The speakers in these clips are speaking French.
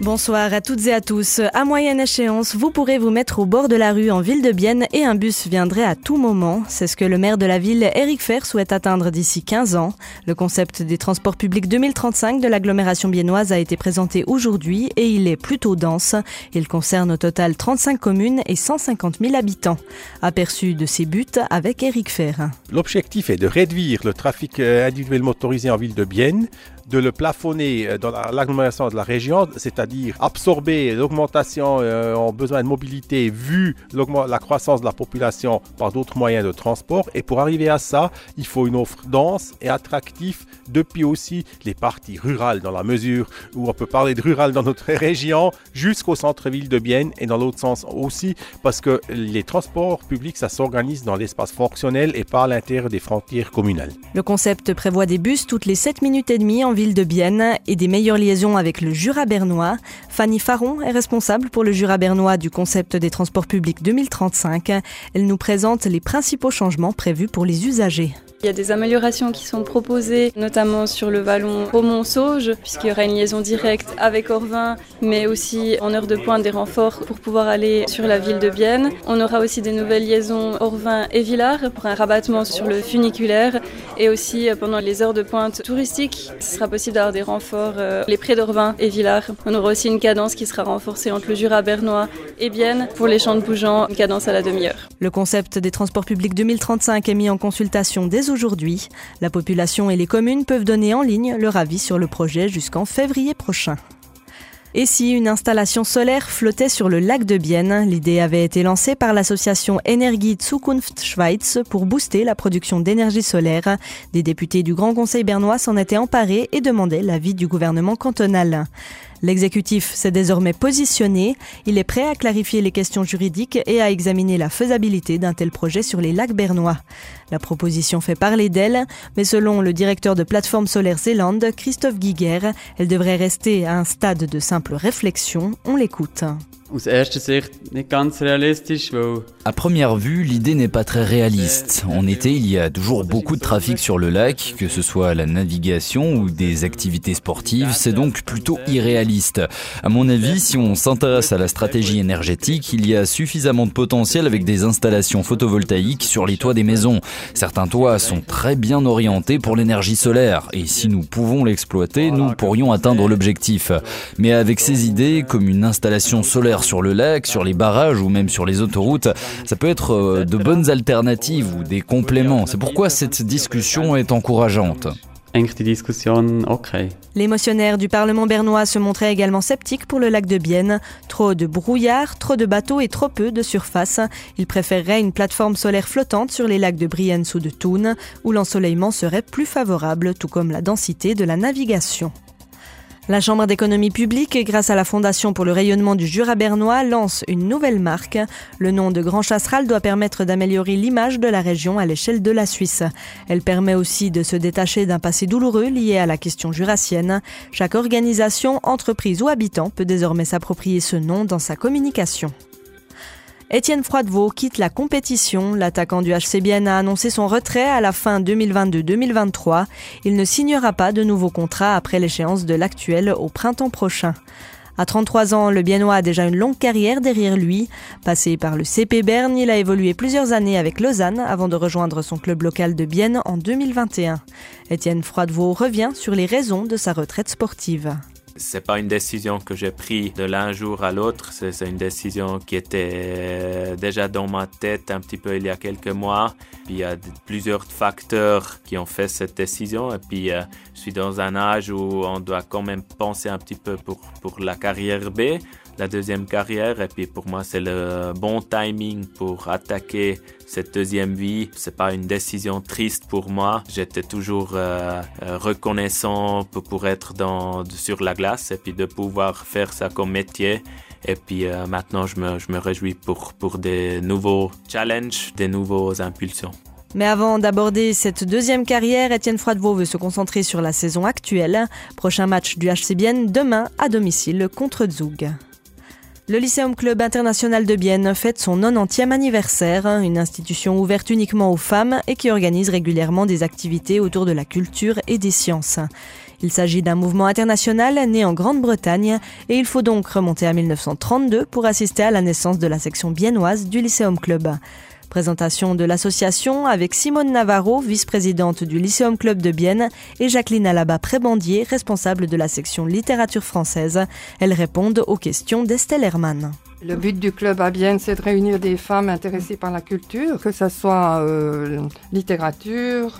Bonsoir à toutes et à tous. À moyenne échéance, vous pourrez vous mettre au bord de la rue en ville de Bienne et un bus viendrait à tout moment. C'est ce que le maire de la ville, Eric Fer, souhaite atteindre d'ici 15 ans. Le concept des transports publics 2035 de l'agglomération biennoise a été présenté aujourd'hui et il est plutôt dense. Il concerne au total 35 communes et 150 000 habitants. Aperçu de ces buts avec Eric Fer. L'objectif est de réduire le trafic euh, individuel motorisé en ville de Bienne de le plafonner euh, dans l'agglomération de la région, c'est-à-dire absorber l'augmentation euh, en besoin de mobilité vu la croissance de la population par d'autres moyens de transport. Et pour arriver à ça, il faut une offre dense et attractive depuis aussi les parties rurales, dans la mesure où on peut parler de rural dans notre région jusqu'au centre-ville de Bienne et dans l'autre sens aussi, parce que les transports publics, ça s'organise dans l'espace fonctionnel et pas à l'intérieur des frontières communales. Le concept prévoit des bus toutes les 7 minutes et demie en ville de Bienne et des meilleures liaisons avec le Jura bernois. Fanny Faron est responsable pour le Jura bernois du concept des transports publics 2035. Elle nous présente les principaux changements prévus pour les usagers. Il y a des améliorations qui sont proposées, notamment sur le vallon Romont-Sauge, puisqu'il y aura une liaison directe avec Orvin, mais aussi en heure de pointe des renforts pour pouvoir aller sur la ville de Bienne. On aura aussi des nouvelles liaisons Orvin et Villars pour un rabattement sur le funiculaire et aussi euh, pendant les heures de pointe touristiques, ce sera possible d'avoir des renforts euh, les prés d'Orvin et Villars. On aura aussi une cadence qui sera renforcée entre le Jura bernois et Bienne pour les champs de Bougeant, une cadence à la demi-heure. Le concept des transports publics 2035 est mis en consultation dès aujourd'hui. La population et les communes peuvent donner en ligne leur avis sur le projet jusqu'en février prochain. Et si une installation solaire flottait sur le lac de Bienne, l'idée avait été lancée par l'association Energie Zukunft Schweiz pour booster la production d'énergie solaire. Des députés du Grand Conseil bernois s'en étaient emparés et demandaient l'avis du gouvernement cantonal. L'exécutif s'est désormais positionné. Il est prêt à clarifier les questions juridiques et à examiner la faisabilité d'un tel projet sur les lacs bernois. La proposition fait parler d'elle, mais selon le directeur de plateforme solaire Zélande, Christophe Guiguer, elle devrait rester à un stade de simple réflexion. On l'écoute. À première vue, l'idée n'est pas très réaliste. En été, il y a toujours beaucoup de trafic sur le lac, que ce soit la navigation ou des activités sportives, c'est donc plutôt irréaliste. À mon avis, si on s'intéresse à la stratégie énergétique, il y a suffisamment de potentiel avec des installations photovoltaïques sur les toits des maisons. Certains toits sont très bien orientés pour l'énergie solaire, et si nous pouvons l'exploiter, nous pourrions atteindre l'objectif. Mais avec ces idées, comme une installation solaire sur le lac, sur les barrages ou même sur les autoroutes, ça peut être euh, de bonnes alternatives ou des compléments. C'est pourquoi cette discussion est encourageante. Les motionnaires du Parlement bernois se montraient également sceptiques pour le lac de Bienne. Trop de brouillard, trop de bateaux et trop peu de surface. Ils préféreraient une plateforme solaire flottante sur les lacs de Brienz ou de Thun, où l'ensoleillement serait plus favorable, tout comme la densité de la navigation. La Chambre d'économie publique, grâce à la Fondation pour le rayonnement du Jura bernois, lance une nouvelle marque. Le nom de Grand Chasseral doit permettre d'améliorer l'image de la région à l'échelle de la Suisse. Elle permet aussi de se détacher d'un passé douloureux lié à la question jurassienne. Chaque organisation, entreprise ou habitant peut désormais s'approprier ce nom dans sa communication. Étienne Froidevaux quitte la compétition. L'attaquant du HCBN a annoncé son retrait à la fin 2022-2023. Il ne signera pas de nouveau contrat après l'échéance de l'actuel au printemps prochain. À 33 ans, le Biennois a déjà une longue carrière derrière lui. Passé par le CP Berne, il a évolué plusieurs années avec Lausanne avant de rejoindre son club local de Bienne en 2021. Étienne Froidevaux revient sur les raisons de sa retraite sportive c'est pas une décision que j'ai prise de l'un jour à l'autre. C'est une décision qui était déjà dans ma tête un petit peu il y a quelques mois. Puis il y a plusieurs facteurs qui ont fait cette décision. Et puis euh, je suis dans un âge où on doit quand même penser un petit peu pour, pour la carrière B la deuxième carrière. Et puis pour moi, c'est le bon timing pour attaquer cette deuxième vie. C'est pas une décision triste pour moi. J'étais toujours euh, euh, reconnaissant pour, être dans, sur la glace et puis de pouvoir faire ça comme métier. Et puis euh, maintenant, je me, je me réjouis pour, pour des nouveaux challenges, des nouveaux impulsions. Mais avant d'aborder cette deuxième carrière, Étienne Froidevaux veut se concentrer sur la saison actuelle. Prochain match du HCBN demain à domicile contre Zug. Le Lycéum Club International de Bienne fête son 90e anniversaire, une institution ouverte uniquement aux femmes et qui organise régulièrement des activités autour de la culture et des sciences. Il s'agit d'un mouvement international né en Grande-Bretagne et il faut donc remonter à 1932 pour assister à la naissance de la section biennoise du Lycéum Club. Présentation de l'association avec Simone Navarro, vice-présidente du Lycéum Club de Bienne, et Jacqueline Alaba Prébandier, responsable de la section littérature française. Elles répondent aux questions d'Estelle Hermann. Le but du club à Bienne, c'est de réunir des femmes intéressées par la culture, que ce soit euh, littérature,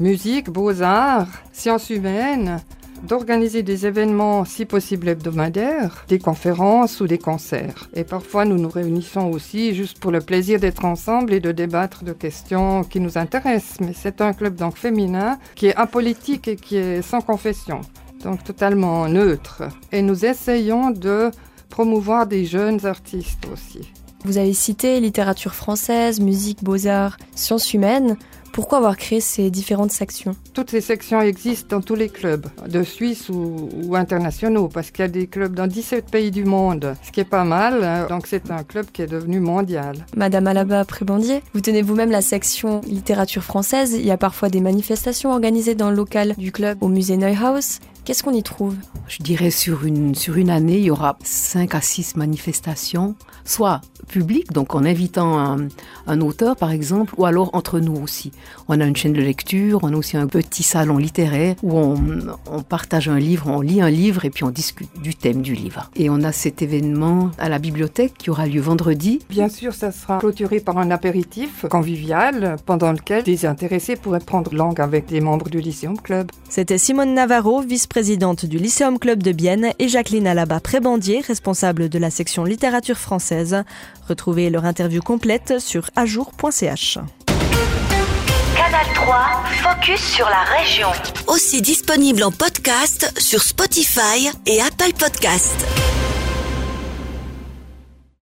musique, beaux-arts, sciences humaines, d'organiser des événements, si possible hebdomadaires, des conférences ou des concerts. Et parfois, nous nous réunissons aussi juste pour le plaisir d'être ensemble et de débattre de questions qui nous intéressent. Mais c'est un club donc féminin qui est apolitique et qui est sans confession, donc totalement neutre. Et nous essayons de promouvoir des jeunes artistes aussi. Vous avez cité littérature française, musique, beaux-arts, sciences humaines. Pourquoi avoir créé ces différentes sections Toutes ces sections existent dans tous les clubs, de Suisse ou, internationaux, parce qu'il y a des clubs dans 17 pays du monde, ce qui est pas mal. Hein. Donc c'est un club qui est devenu mondial. Madame Alaba Prébandier, vous tenez vous-même la section littérature française. Il y a parfois des manifestations organisées dans le local du club au musée Neuhaus. Qu'est-ce qu'on y trouve? Je dirais sur une, sur une année, il y aura 5 à 6 manifestations, soit publiques, donc en invitant un, un, auteur par exemple, ou alors entre nous aussi. On a une chaîne de lecture, on a aussi un petit salon littéraire où on, on partage un livre, on lit un livre et puis on discute du thème du livre. Et on a cet événement à la bibliothèque qui aura lieu vendredi. Bien sûr, ça sera clôturé par un apéritif convivial pendant lequel des intéressés pourraient prendre langue avec des membres du Lycéum Club. C'était Simone Navarro, vice-présidente présidente du Lycéum Club de Bienne, et Jacqueline Alaba Prébandier, responsable de la section littérature française. Retrouvez leur interview complète sur ajour.ch. Canal 3, focus sur la région. Aussi disponible en podcast sur Spotify et Apple Podcast.